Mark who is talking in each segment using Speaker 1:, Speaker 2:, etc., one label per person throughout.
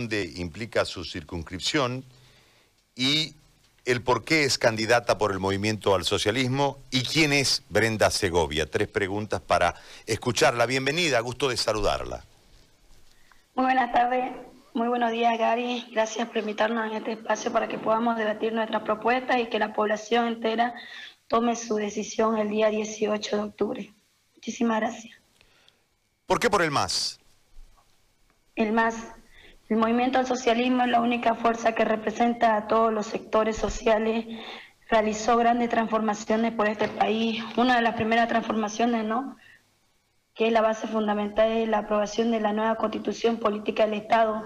Speaker 1: implica su circunscripción y el por qué es candidata por el movimiento al socialismo y quién es Brenda Segovia. Tres preguntas para escucharla. Bienvenida, gusto de saludarla.
Speaker 2: Muy buenas tardes, muy buenos días Gary. Gracias por invitarnos en este espacio para que podamos debatir nuestras propuestas y que la población entera tome su decisión el día 18 de octubre. Muchísimas gracias.
Speaker 1: ¿Por qué por el MAS?
Speaker 2: El MAS el movimiento al socialismo es la única fuerza que representa a todos los sectores sociales, realizó grandes transformaciones por este país. Una de las primeras transformaciones, ¿no? que es la base fundamental de la aprobación de la nueva constitución política del Estado,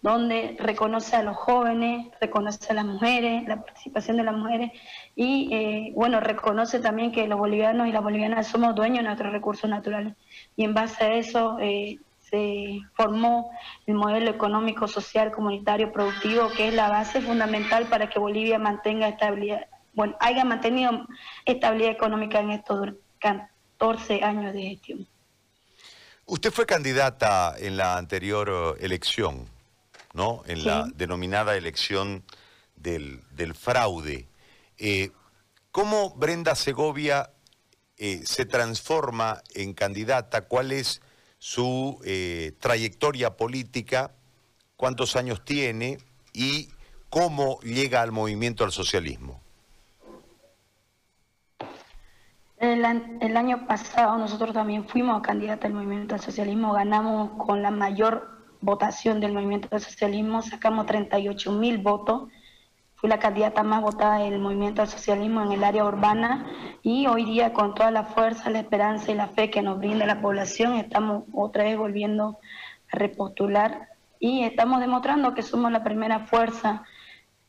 Speaker 2: donde reconoce a los jóvenes, reconoce a las mujeres, la participación de las mujeres y, eh, bueno, reconoce también que los bolivianos y las bolivianas somos dueños de nuestros recursos naturales. Y en base a eso, eh, se formó el modelo económico, social, comunitario, productivo, que es la base fundamental para que Bolivia mantenga estabilidad, bueno, haya mantenido estabilidad económica en estos 14 años de gestión.
Speaker 1: Usted fue candidata en la anterior eh, elección, ¿no? En la denominada elección del, fraude. Eh, ¿Cómo Brenda Segovia eh, se transforma en candidata? ¿Cuál es su eh, trayectoria política, cuántos años tiene y cómo llega al movimiento al socialismo.
Speaker 2: El, el, año pasado nosotros también fuimos candidatos al movimiento al socialismo, ganamos con la mayor votación del movimiento al socialismo, sacamos 38 mil votos fui la candidata más votada del movimiento al socialismo en el área urbana y hoy día con toda la fuerza, la esperanza y la fe que nos brinda la población estamos otra vez volviendo a repostular y estamos demostrando que somos la primera fuerza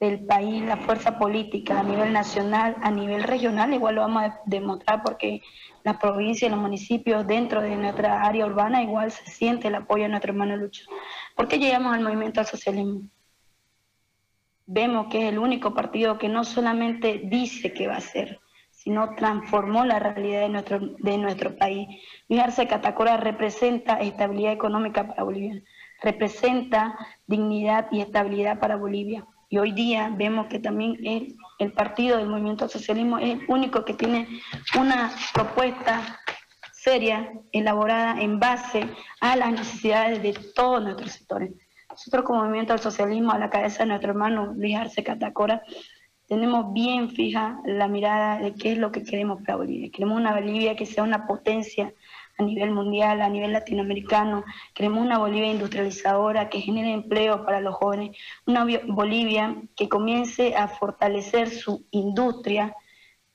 Speaker 2: del país, la fuerza política a nivel nacional, a nivel regional, igual lo vamos a demostrar porque la provincia y los municipios dentro de nuestra área urbana igual se siente el apoyo a nuestro hermano Lucho. ¿Por qué llegamos al movimiento al socialismo? Vemos que es el único partido que no solamente dice que va a ser, sino transformó la realidad de nuestro, de nuestro país. Luis Arce Catacora representa estabilidad económica para Bolivia, representa dignidad y estabilidad para Bolivia. Y hoy día vemos que también el, el partido del movimiento socialismo es el único que tiene una propuesta seria, elaborada en base a las necesidades de todos nuestros sectores. Nosotros como Movimiento al Socialismo, a la cabeza de nuestro hermano Luis Arce Catacora, tenemos bien fija la mirada de qué es lo que queremos para Bolivia. Queremos una Bolivia que sea una potencia a nivel mundial, a nivel latinoamericano. Queremos una Bolivia industrializadora que genere empleo para los jóvenes. Una Bolivia que comience a fortalecer su industria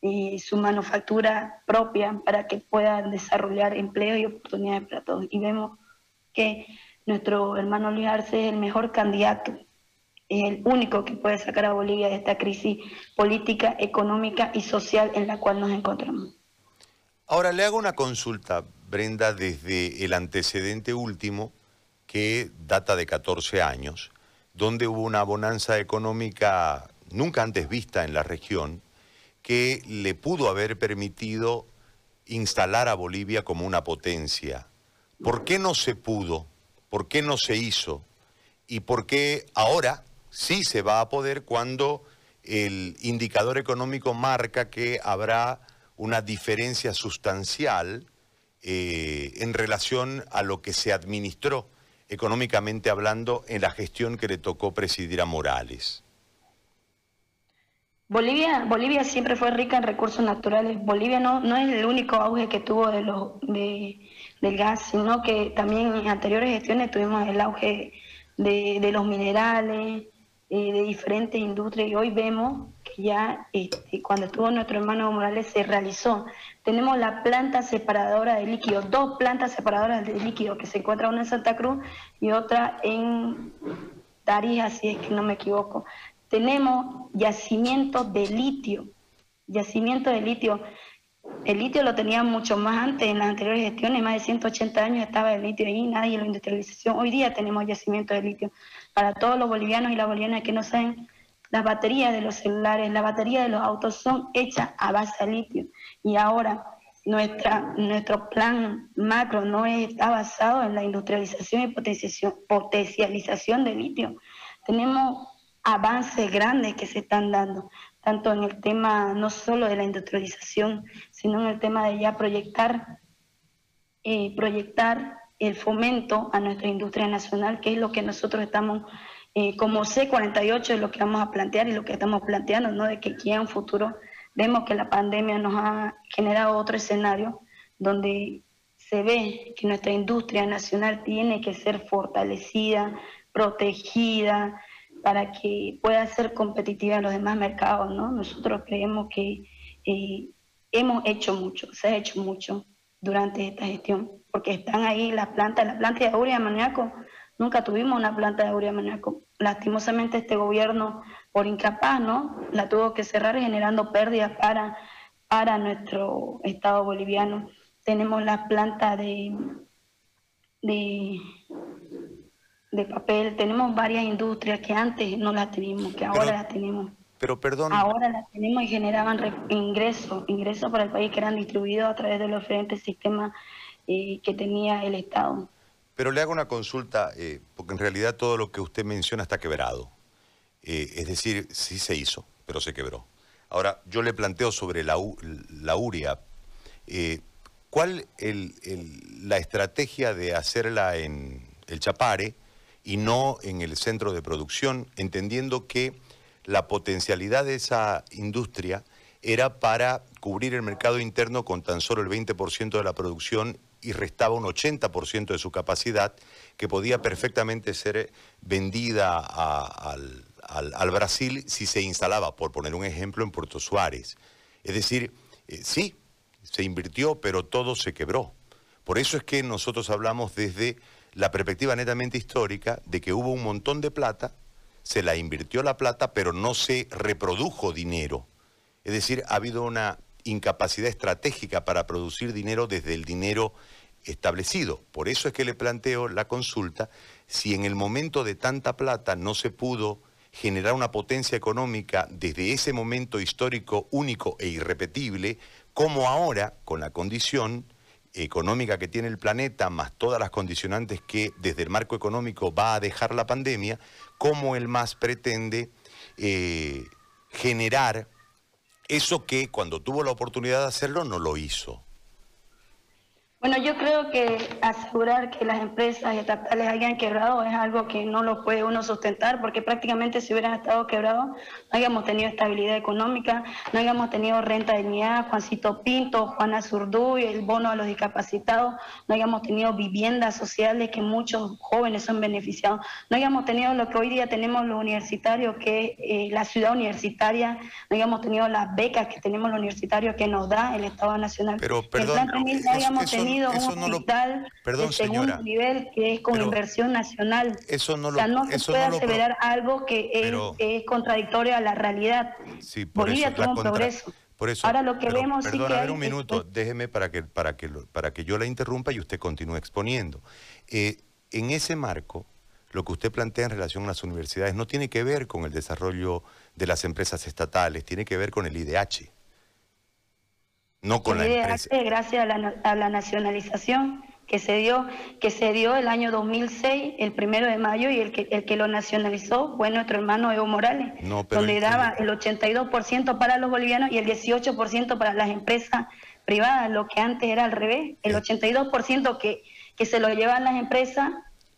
Speaker 2: y su manufactura propia para que pueda desarrollar empleo y oportunidades para todos. Y vemos que nuestro hermano Luis Arce es el mejor candidato, es el único que puede sacar a Bolivia de esta crisis política, económica y social en la cual nos encontramos.
Speaker 1: Ahora le hago una consulta, Brenda, desde el antecedente último, que data de 14 años, donde hubo una bonanza económica nunca antes vista en la región, que le pudo haber permitido instalar a Bolivia como una potencia. ¿Por qué no se pudo? ¿Por qué no se hizo? ¿Y por qué ahora sí se va a poder cuando el indicador económico marca que habrá una diferencia sustancial eh, en relación a lo que se administró económicamente hablando en la gestión que le tocó presidir a Morales?
Speaker 2: Bolivia, Bolivia siempre fue rica en recursos naturales. Bolivia no, no es el único auge que tuvo de los, de, del gas, sino que también en anteriores gestiones tuvimos el auge de, los minerales, eh, de diferentes industrias, y hoy vemos que ya este, cuando estuvo nuestro hermano Morales se realizó. Tenemos la planta separadora de líquido, dos plantas separadoras de líquido, que se encuentra una en Santa Cruz y otra en Tarija, si es que no me equivoco. Tenemos yacimientos de litio, yacimientos de litio el litio lo tenía mucho más antes, en las anteriores gestiones, más de 180 años estaba el litio ahí, nadie lo industrialización. Hoy día tenemos yacimiento de litio. Para todos los bolivianos y las bolivianas que no saben, las baterías de los celulares, las baterías de los autos son hechas a base de litio. Y ahora, nuestra, nuestro plan macro no está basado en la industrialización y potenciación, potencialización de litio. Tenemos avances grandes que se están dando, tanto en el tema no solo de la industrialización, sino en el tema de ya proyectar, eh, proyectar el fomento a nuestra industria nacional, que es lo que nosotros estamos, eh, como C48 es lo que vamos a plantear y lo que estamos planteando, ¿no? de que aquí en un futuro vemos que la pandemia nos ha generado otro escenario donde se ve que nuestra industria nacional tiene que ser fortalecida, protegida, para que pueda ser competitiva en los demás mercados, ¿no? Nosotros creemos que eh, hemos hecho mucho, se ha hecho mucho durante esta gestión, porque están ahí las plantas, la planta de Aurea Maniaco, nunca tuvimos una planta de Aurea Maniaco. Lastimosamente este gobierno, por incapaz, ¿no? La tuvo que cerrar generando pérdidas para, para nuestro Estado boliviano. Tenemos la planta de, de, de papel, tenemos varias industrias que antes no las teníamos, que ahora las tenemos.
Speaker 1: Pero perdón.
Speaker 2: Ahora las tenemos y generaban ingresos, ingresos para el país que eran distribuidos a través de los diferentes sistemas eh, que tenía el Estado.
Speaker 1: Pero le hago una consulta, eh, porque en realidad todo lo que usted menciona está quebrado. Eh, es decir, sí se hizo, pero se quebró. Ahora, yo le planteo sobre la, la URIA. ¿Cuál el, la estrategia de hacerla en el Chapare y no en el centro de producción, entendiendo que la potencialidad de esa industria era para cubrir el mercado interno con tan solo el 20% de la producción y restaba un 80% de su capacidad que podía perfectamente ser vendida al, Brasil si se instalaba, por poner un ejemplo, en Puerto Suárez. Es decir, eh, sí, se invirtió, pero todo se quebró. Por eso es que nosotros hablamos desde la perspectiva netamente histórica de que hubo un montón de plata se la invirtió la plata, pero no se reprodujo dinero. Es decir, ha habido una incapacidad estratégica para producir dinero desde el dinero establecido. Por eso es que le planteo la consulta, si en el momento de tanta plata no se pudo generar una potencia económica desde ese momento histórico único e irrepetible, como ahora, con la condición económica que tiene el planeta, más todas las condicionantes que desde el marco económico va a dejar la pandemia, cómo el MAS pretende eh, generar eso que cuando tuvo la oportunidad de hacerlo no lo hizo.
Speaker 2: Bueno, yo creo que asegurar que las empresas estatales hayan quebrado es algo que no lo puede uno sustentar, porque prácticamente si hubieran estado quebrados no hayamos tenido estabilidad económica, no hayamos tenido renta de dignidad, Juancito Pinto, Juana Zurduy, el bono a los discapacitados, no hayamos tenido viviendas sociales que muchos jóvenes son beneficiados, no hayamos tenido lo que hoy día tenemos los universitarios, que es eh, la ciudad universitaria, no hayamos tenido las becas que tenemos los universitarios que nos da el Estado Nacional.
Speaker 1: Pero, perdón,
Speaker 2: no tenido un hospital de segundo nivel que es con inversión nacional.
Speaker 1: Eso no lo,
Speaker 2: o sea, no se puede aseverar algo que es, contradictorio a la realidad.
Speaker 1: Sí, Bolivia tuvo un progreso. Por eso,
Speaker 2: Ahora lo que vemos
Speaker 1: sí
Speaker 2: que
Speaker 1: a ver un minuto, déjeme para que, para, que, para que yo la interrumpa y usted continúe exponiendo. Eh, en ese marco, lo que usted plantea en relación a las universidades no tiene que ver con el desarrollo de las empresas estatales, tiene que ver con el IDH. No con la empresa.
Speaker 2: Gracias a la, nacionalización que se dio que se dio el año 2006, el primero de mayo, y el que, el que lo nacionalizó fue nuestro hermano Evo Morales, donde daba el 82% para los bolivianos y el 18% para las empresas privadas, lo que antes era al revés, el 82% que, que se lo llevaban las empresas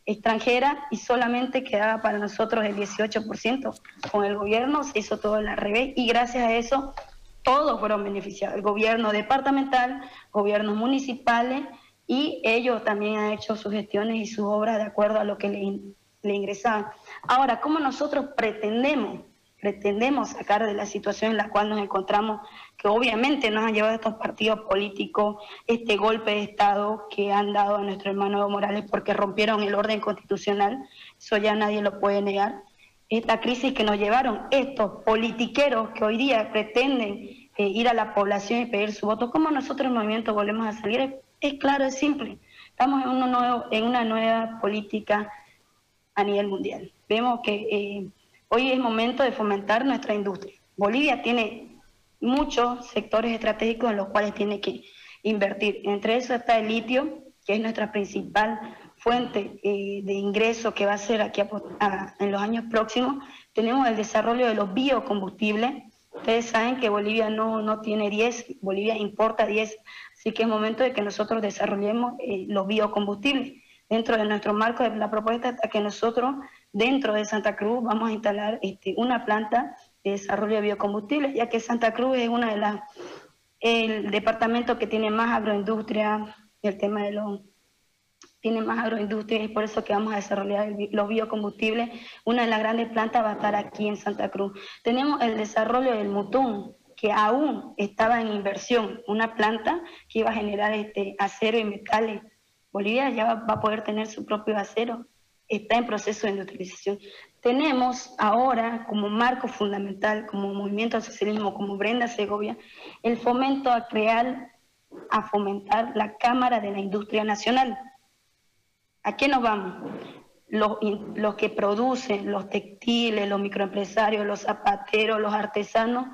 Speaker 2: extranjeras y solamente quedaba para nosotros el 18%. Con el gobierno se hizo todo al revés y gracias a eso todos fueron beneficiados, el gobierno departamental, gobiernos municipales, y ellos también han hecho sus gestiones y sus obras de acuerdo a lo que le, ingresaban. Ahora, ¿cómo nosotros pretendemos, pretendemos sacar de la situación en la cual nos encontramos, que obviamente nos han llevado estos partidos políticos, este golpe de Estado que han dado a nuestro hermano Evo Morales porque rompieron el orden constitucional, eso ya nadie lo puede negar, esta crisis que nos llevaron estos politiqueros que hoy día pretenden eh, ir a la población y pedir su voto, ¿cómo nosotros el movimiento volvemos a salir? Es, claro, es simple. Estamos en, uno nuevo, en una nueva política a nivel mundial. Vemos que eh, hoy es momento de fomentar nuestra industria. Bolivia tiene muchos sectores estratégicos en los cuales tiene que invertir. Entre eso está el litio, que es nuestra principal fuente eh, de ingreso que va a ser aquí en los años próximos. Tenemos el desarrollo de los biocombustibles. Ustedes saben que Bolivia no, no tiene 10, Bolivia importa 10, así que es momento de que nosotros desarrollemos eh, los biocombustibles. Dentro de nuestro marco de la propuesta está que nosotros, dentro de Santa Cruz, vamos a instalar este, una planta de desarrollo de biocombustibles, ya que Santa Cruz es una de las el departamento que tiene más agroindustria, el tema de los tiene más agroindustria y por eso que vamos a desarrollar los biocombustibles. Una de las grandes plantas va a estar aquí en Santa Cruz. Tenemos el desarrollo del Mutún, que aún estaba en inversión, una planta que iba a generar este acero y metales. Bolivia ya va a poder tener su propio acero, está en proceso de industrialización. Tenemos ahora como marco fundamental, como movimiento al socialismo, como Brenda Segovia, el fomento a crear, a fomentar la Cámara de la Industria Nacional. ¿A qué nos vamos? Los, que producen, los textiles, los microempresarios, los zapateros, los artesanos,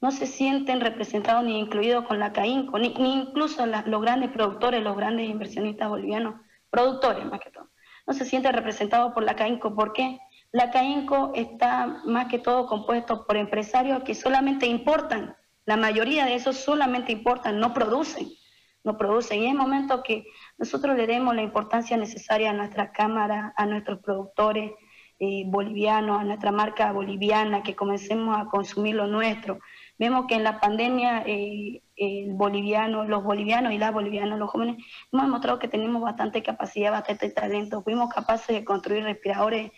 Speaker 2: no se sienten representados ni incluidos con la CAINCO, ni, incluso los grandes productores, los grandes inversionistas bolivianos, productores más que todo, no se sienten representados por la CAINCO. ¿Por qué? La CAINCO está más que todo compuesto por empresarios que solamente importan. La mayoría de esos solamente importan, no producen. No producen. Y es momento que nosotros le demos la importancia necesaria a nuestra Cámara, a nuestros productores eh, bolivianos, a nuestra marca boliviana, que comencemos a consumir lo nuestro. Vemos que en la pandemia eh, el boliviano, los bolivianos y las bolivianas, los jóvenes, hemos demostrado que tenemos bastante capacidad, bastante talento. Fuimos capaces de construir respiradores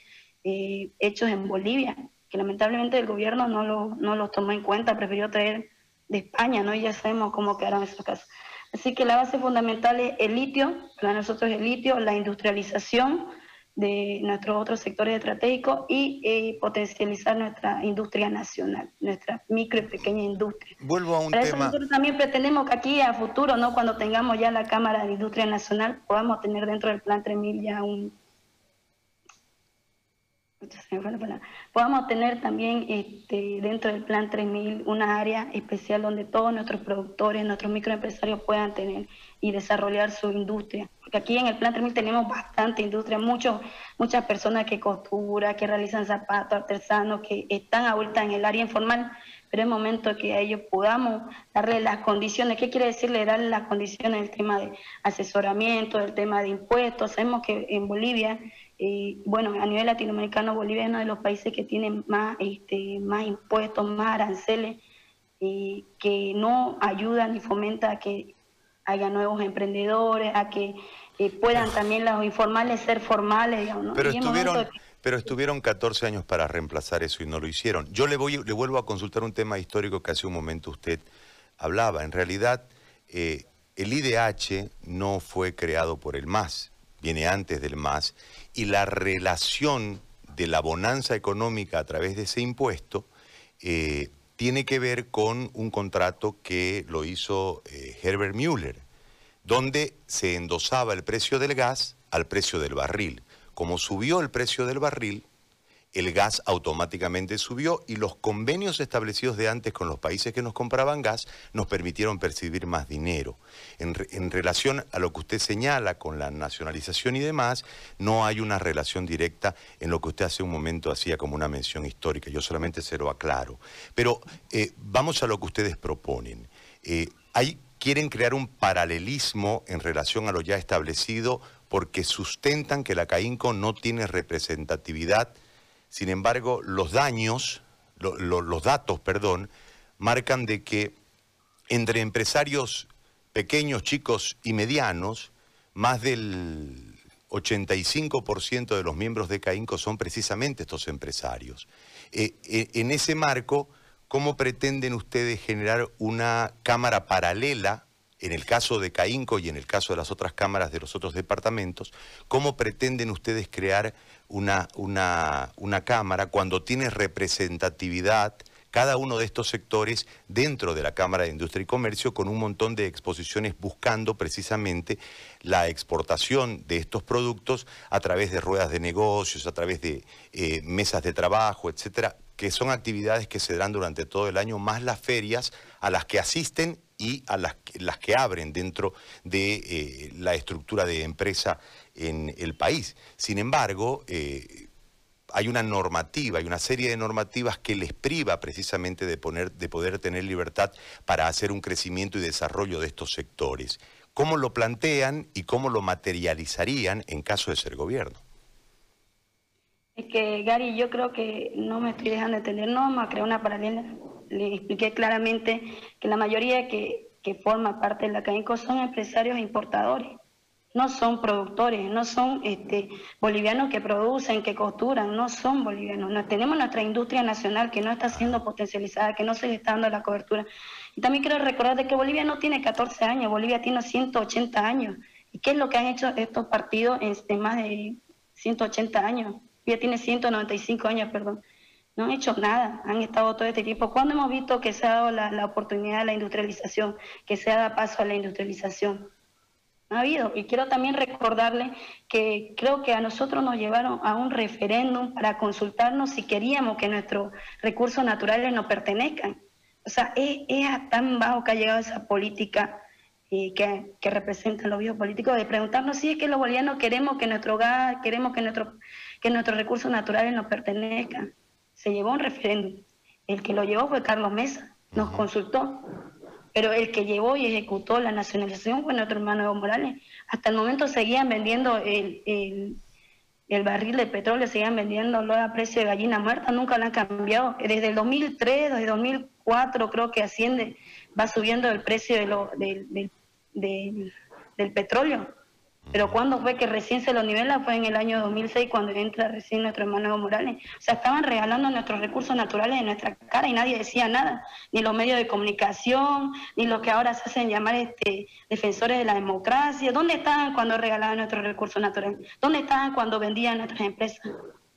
Speaker 2: eh, hechos en Bolivia, que lamentablemente el gobierno no, lo, no los tomó en cuenta, prefirió traer de España, ¿no? Y ya sabemos cómo quedaron esos casos. Así que la base fundamental es el litio, para nosotros el litio, la industrialización de nuestros otros sectores estratégicos y eh, potencializar nuestra industria nacional, nuestra micro y pequeña industria.
Speaker 1: Vuelvo a un tema.
Speaker 2: nosotros también pretendemos que aquí a futuro, ¿no? cuando tengamos ya la Cámara de Industria Nacional, podamos tener dentro del Plan 3000 ya un, podamos tener también este, dentro del Plan 3000 una área especial donde todos nuestros productores, nuestros microempresarios puedan tener y desarrollar su industria. Porque aquí en el Plan 3000 tenemos bastante industria, muchos, muchas personas que costuran, que realizan zapatos artesanos, que están ahorita en el área informal, pero es momento que a ellos podamos darle las condiciones. ¿Qué quiere decirle darle las condiciones del tema de asesoramiento, del tema de impuestos? Sabemos que en Bolivia eh, bueno, a nivel latinoamericano, Bolivia es uno de los países que tiene más, este, más impuestos, más aranceles, eh, que no ayudan ni fomenta a que haya nuevos emprendedores, a que eh, puedan también los informales ser formales.
Speaker 1: Pero, estuvieron, pero estuvieron 14 años para reemplazar eso y no lo hicieron. Yo le, voy, le vuelvo a consultar un tema histórico que hace un momento usted hablaba. En realidad, el IDH no fue creado por el MAS, viene antes del MAS, y la relación de la bonanza económica a través de ese impuesto eh, tiene que ver con un contrato que lo hizo eh, Herbert Müller, donde se endosaba el precio del gas al precio del barril. Como subió el precio del barril, el gas automáticamente subió y los convenios establecidos de antes con los países que nos compraban gas nos permitieron percibir más dinero. En, relación a lo que usted señala con la nacionalización y demás, no hay una relación directa en lo que usted hace un momento hacía como una mención histórica. Yo solamente se lo aclaro. Pero eh, vamos a lo que ustedes proponen. Eh, quieren crear un paralelismo en relación a lo ya establecido porque sustentan que la CAINCO no tiene representatividad sin embargo, los daños, los datos, perdón, marcan de que entre empresarios pequeños, chicos y medianos, más del 85% de los miembros de CAINCO son precisamente estos empresarios. Eh, eh, en ese marco, ¿cómo pretenden ustedes generar una cámara paralela en el caso de CAINCO y en el caso de las otras cámaras de los otros departamentos, ¿cómo pretenden ustedes crear una, una, una Cámara cuando tiene representatividad cada uno de estos sectores dentro de la Cámara de Industria y Comercio con un montón de exposiciones buscando precisamente la exportación de estos productos a través de ruedas de negocios, a través de eh, mesas de trabajo, etcétera, que son actividades que se dan durante todo el año, más las ferias a las que asisten y a las, las que abren dentro de eh, la estructura de empresa en el país. Sin embargo, eh, hay una normativa, hay una serie de normativas que les priva precisamente de, poner, de poder tener libertad para hacer un crecimiento y desarrollo de estos sectores. ¿Cómo lo plantean y cómo lo materializarían en caso de ser gobierno?
Speaker 2: Es que, Gary, yo creo que no me estoy dejando entender, no vamos a crear una paralela. Le expliqué claramente que la mayoría que, que forma parte de la CAINCO son empresarios importadores, no son productores, no son este, bolivianos que producen, que costuran, no son bolivianos. No, tenemos nuestra industria nacional que no está siendo potencializada, que no se le está dando la cobertura. Y también quiero recordar de que Bolivia no tiene 14 años, Bolivia tiene 180 años. ¿Y qué es lo que han hecho estos partidos en más de 180 años? ya tiene 195 años, perdón. No han hecho nada, han estado todo este tiempo. ¿Cuándo hemos visto que se ha dado la, oportunidad de la industrialización, que se ha dado paso a la industrialización? No ha habido. Y quiero también recordarle que creo que a nosotros nos llevaron a un referéndum para consultarnos si queríamos que nuestros recursos naturales nos pertenezcan. O sea, es, tan bajo que ha llegado esa política eh, que, que representan los biopolíticos de preguntarnos si es que los bolivianos queremos que nuestro gas, queremos que que nuestros recursos naturales nos pertenezcan. Se llevó un referéndum. El que lo llevó fue Carlos Mesa, nos consultó. Pero el que llevó y ejecutó la nacionalización fue nuestro hermano Evo Morales. Hasta el momento seguían vendiendo el, el, barril de petróleo, seguían vendiéndolo a precio de gallina muerta, nunca lo han cambiado. Desde el 2003, desde el 2004 creo que asciende, va subiendo el precio de lo, del, del petróleo. Pero cuando fue que recién se lo nivela fue en el año 2006 cuando entra recién nuestro hermano Evo Morales. O sea, estaban regalando nuestros recursos naturales en nuestra cara y nadie decía nada, ni los medios de comunicación, ni los que ahora se hacen llamar este, defensores de la democracia. ¿Dónde estaban cuando regalaban nuestros recursos naturales? ¿Dónde estaban cuando vendían nuestras empresas?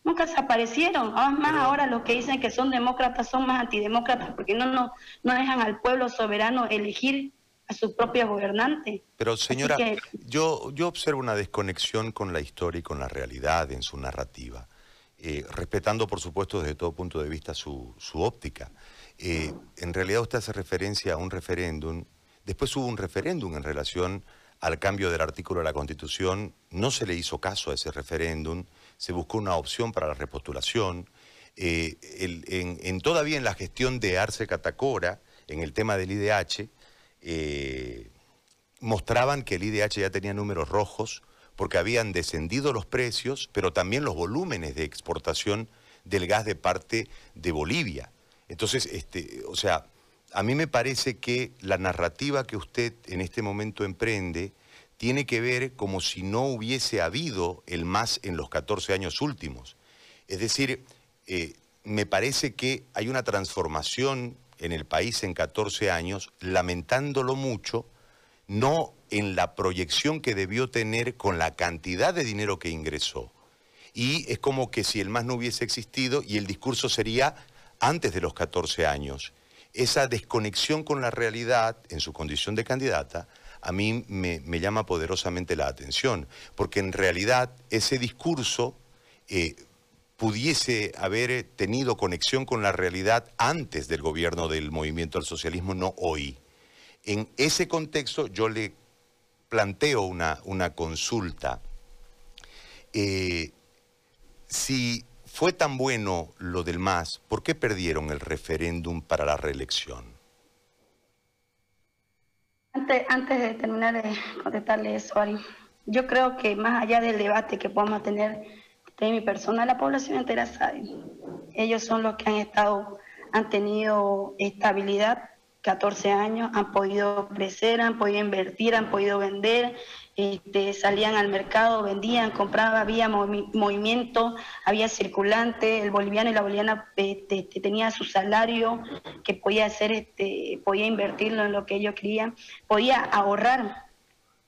Speaker 2: Nunca se aparecieron. Además, ahora los que dicen que son demócratas son más antidemócratas porque no, no, no dejan al pueblo soberano elegir su propio gobernante.
Speaker 1: Pero señora, yo, yo observo una desconexión con la historia y con la realidad en su narrativa, eh, respetando por supuesto desde todo punto de vista su, óptica. Eh, en realidad usted hace referencia a un referéndum, después hubo un referéndum en relación al cambio del artículo de la Constitución, no se le hizo caso a ese referéndum, se buscó una opción para la repostulación. Eh, en, todavía en la gestión de Arce Catacora, en el tema del IDH, eh, mostraban que el IDH ya tenía números rojos porque habían descendido los precios, pero también los volúmenes de exportación del gas de parte de Bolivia. Entonces, este, o sea, a mí me parece que la narrativa que usted en este momento emprende tiene que ver como si no hubiese habido el más en los 14 años últimos. Es decir, eh, me parece que hay una transformación en el país en 14 años, lamentándolo mucho, no en la proyección que debió tener con la cantidad de dinero que ingresó. Y es como que si el más no hubiese existido y el discurso sería antes de los 14 años. Esa desconexión con la realidad en su condición de candidata a mí me, llama poderosamente la atención, porque en realidad ese discurso eh, pudiese haber tenido conexión con la realidad antes del gobierno del movimiento al socialismo, no hoy. En ese contexto yo le planteo una, una consulta. Eh, si fue tan bueno lo del MAS, ¿por qué perdieron el referéndum para la reelección?
Speaker 2: Antes, antes de terminar de contestarle eso, Ari, yo creo que más allá del debate que podamos tener de mi persona, la población entera sabe. Ellos son los que han estado, han tenido estabilidad, 14 años, han podido crecer, han podido invertir, han podido vender, este, salían al mercado, vendían, compraban, había movimiento, había circulante, el boliviano y la boliviana este, tenía su salario que podía hacer, este, podía invertirlo en lo que ellos querían, podía ahorrar.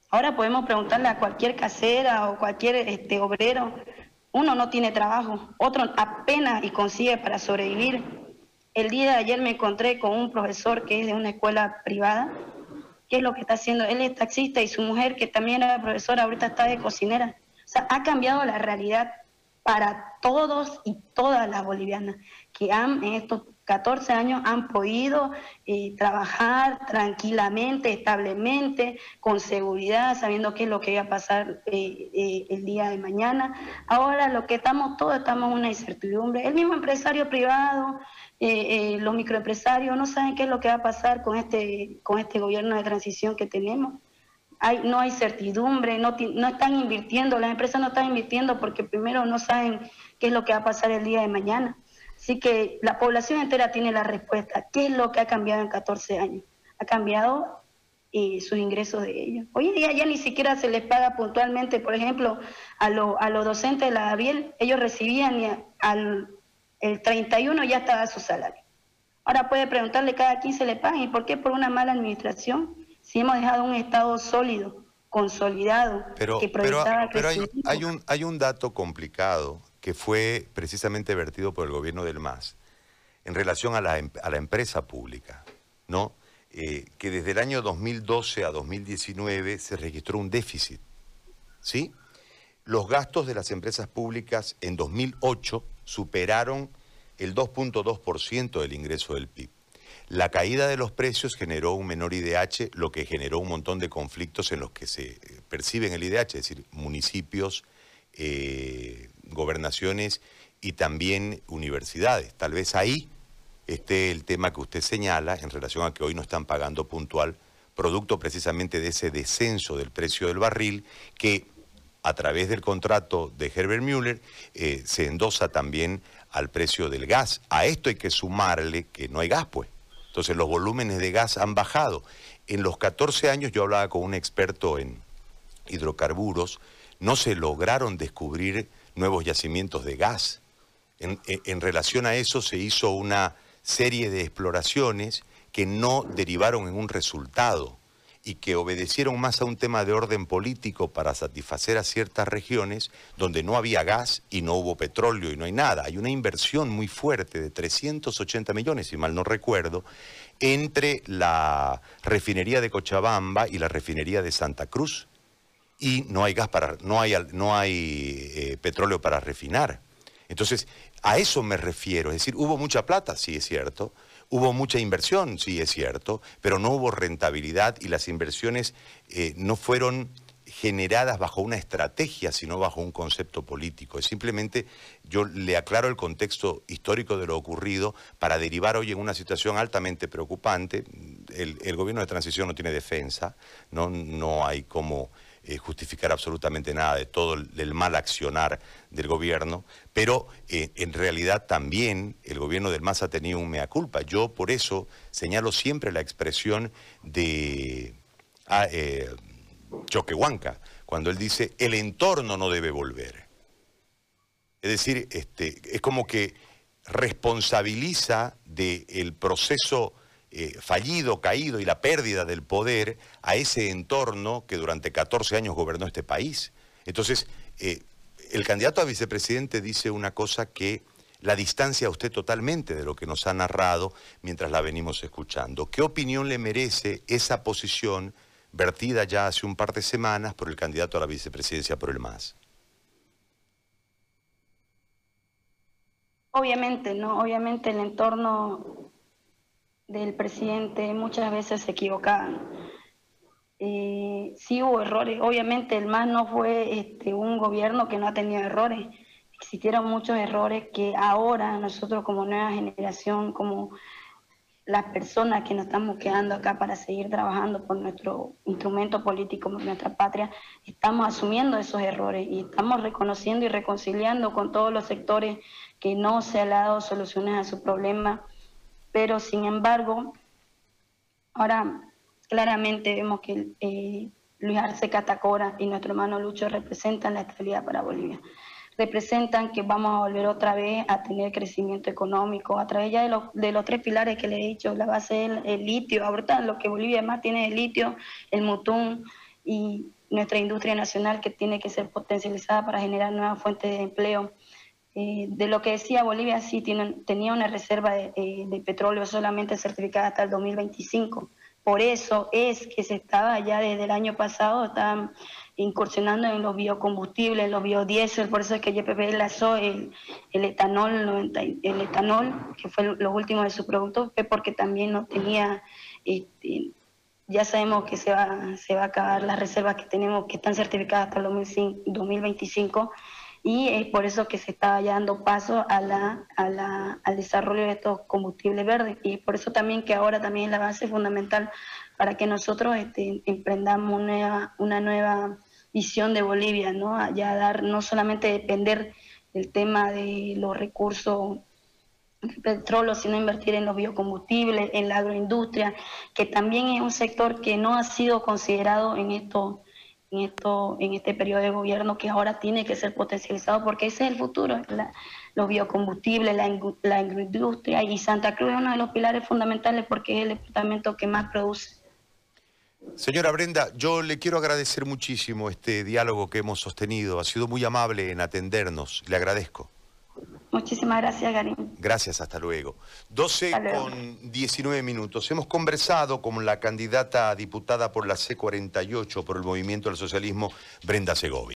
Speaker 2: Ahora podemos preguntarle a cualquier casera o cualquier este, obrero uno no tiene trabajo, otro apenas y consigue para sobrevivir. El día de ayer me encontré con un profesor que es de una escuela privada. ¿Qué es lo que está haciendo? Él es taxista y su mujer, que también era profesora, ahorita está de cocinera. O sea, ha cambiado la realidad. para todos y todas las bolivianas que han en estos 14 años han podido eh, trabajar tranquilamente, establemente, con seguridad, sabiendo qué es lo que va a pasar eh, eh, el día de mañana. Ahora lo que estamos todos estamos en una incertidumbre. El mismo empresario privado, los microempresarios no saben qué es lo que va a pasar con este, con este gobierno de transición que tenemos. Hay, no hay certidumbre, no, no están invirtiendo, las empresas no están invirtiendo porque primero no saben qué es lo que va a pasar el día de mañana. Así que la población entera tiene la respuesta. ¿Qué es lo que ha cambiado en 14 años? Ha cambiado eh, sus ingresos de ellos. Hoy en día ya ni siquiera se les paga puntualmente, por ejemplo, a, a los docentes de la Gabriel, ellos recibían al el 31 ya estaba su salario. Ahora puede preguntarle cada 15 le pagan. ¿Y por qué? Por una mala administración. Si hemos dejado un Estado sólido, consolidado,
Speaker 1: pero, que pero, pero hay, hay, un, hay un dato complicado que fue precisamente vertido por el gobierno del MAS en relación a la, em, a la empresa pública, ¿no? Eh, que desde el año 2012 a 2019 se registró un déficit, ¿sí? Los gastos de las empresas públicas en 2008 superaron el 2.2% del ingreso del PIB. La caída de los precios generó un menor IDH, lo que generó un montón de conflictos en los que se eh, perciben el IDH, es decir, municipios, eh, gobernaciones y también universidades. Tal vez ahí esté el tema que usted señala en relación a que hoy no están pagando puntual, producto precisamente de ese descenso del precio del barril que a través del contrato de Herbert Müller eh, se endosa también al precio del gas. A esto hay que sumarle que no hay gas, pues. Entonces los volúmenes de gas han bajado. En los 14 años yo hablaba con un experto en hidrocarburos, no se lograron descubrir nuevos yacimientos de gas. En, relación a eso se hizo una serie de exploraciones que no derivaron en un resultado y que obedecieron más a un tema de orden político para satisfacer a ciertas regiones donde no había gas y no hubo petróleo y no hay nada. Hay una inversión muy fuerte de 380 millones, si mal no recuerdo, entre la refinería de Cochabamba y la refinería de Santa Cruz y no hay gas para, no hay, no hay eh, petróleo para refinar. Entonces, a eso me refiero. Es decir, hubo mucha plata, sí es cierto. Hubo mucha inversión, sí es cierto, pero no hubo rentabilidad y las inversiones eh, no fueron generadas bajo una estrategia, sino bajo un concepto político. Es simplemente, yo le aclaro el contexto histórico de lo ocurrido para derivar hoy en una situación altamente preocupante. El, el gobierno de transición no tiene defensa, no, no hay como eh, justificar absolutamente nada de todo el, mal accionar del gobierno, pero eh, en realidad también el gobierno del MAS ha tenido un mea culpa. Yo por eso señalo siempre la expresión de ah, eh, Choquehuanca, cuando él dice el entorno no debe volver. Es decir, este, es como que responsabiliza del proceso eh, fallido, caído y la pérdida del poder a ese entorno que durante 14 años gobernó este país. Entonces, eh, el candidato a vicepresidente dice una cosa que la distancia a usted totalmente de lo que nos ha narrado mientras la venimos escuchando. ¿Qué opinión le merece esa posición vertida ya hace un par de semanas por el candidato a la vicepresidencia por el MAS?
Speaker 2: Obviamente, ¿no? Obviamente el entorno del presidente muchas veces se equivocaban. Eh, sí hubo errores, obviamente el MAS no fue este, un gobierno que no ha tenido errores, existieron muchos errores que ahora nosotros como nueva generación, como las personas que nos estamos quedando acá para seguir trabajando por nuestro instrumento político, por nuestra patria, estamos asumiendo esos errores y estamos reconociendo y reconciliando con todos los sectores que no se han dado soluciones a su problema pero sin embargo, ahora claramente vemos que eh, Luis Arce Catacora y nuestro hermano Lucho representan la estabilidad para Bolivia. Representan que vamos a volver otra vez a tener crecimiento económico a través ya de, los tres pilares que le he dicho, la base del litio, ahorita lo que Bolivia más tiene es el litio, el mutún y nuestra industria nacional que tiene que ser potencializada para generar nuevas fuentes de empleo eh, de lo que decía Bolivia, sí tenía una reserva de, eh, de, petróleo solamente certificada hasta el 2025. Por eso es que se estaba ya desde el año pasado, estaban incursionando en los biocombustibles, en los biodiesel, por eso es que YPP lanzó el, el etanol, el etanol, que fue lo último de su producto, fue porque también no tenía, este, ya sabemos que se va, se va a acabar las reservas que tenemos, que están certificadas hasta el 2025, y es por eso que se está dando paso a la, a la, al desarrollo de estos combustibles verdes, y por eso también que ahora también la base fundamental para que nosotros este, emprendamos una, una nueva visión de Bolivia, ¿no? Ya dar, no solamente depender del tema de los recursos del petróleo, sino invertir en los biocombustibles, en la agroindustria, que también es un sector que no ha sido considerado en esto, en esto, en este periodo de gobierno, que ahora tiene que ser potencializado, porque ese es el futuro, los biocombustibles, la, la agroindustria, y Santa Cruz es uno de los pilares fundamentales porque es el departamento que más produce.
Speaker 1: Señora Brenda, yo le quiero agradecer muchísimo este diálogo que hemos sostenido. Ha sido muy amable en atendernos. Le agradezco.
Speaker 2: Muchísimas gracias, Garín.
Speaker 1: Gracias, hasta luego. 12 con 19 minutos. Hemos conversado con la candidata diputada por la C48 por el Movimiento del Socialismo, Brenda Segovia.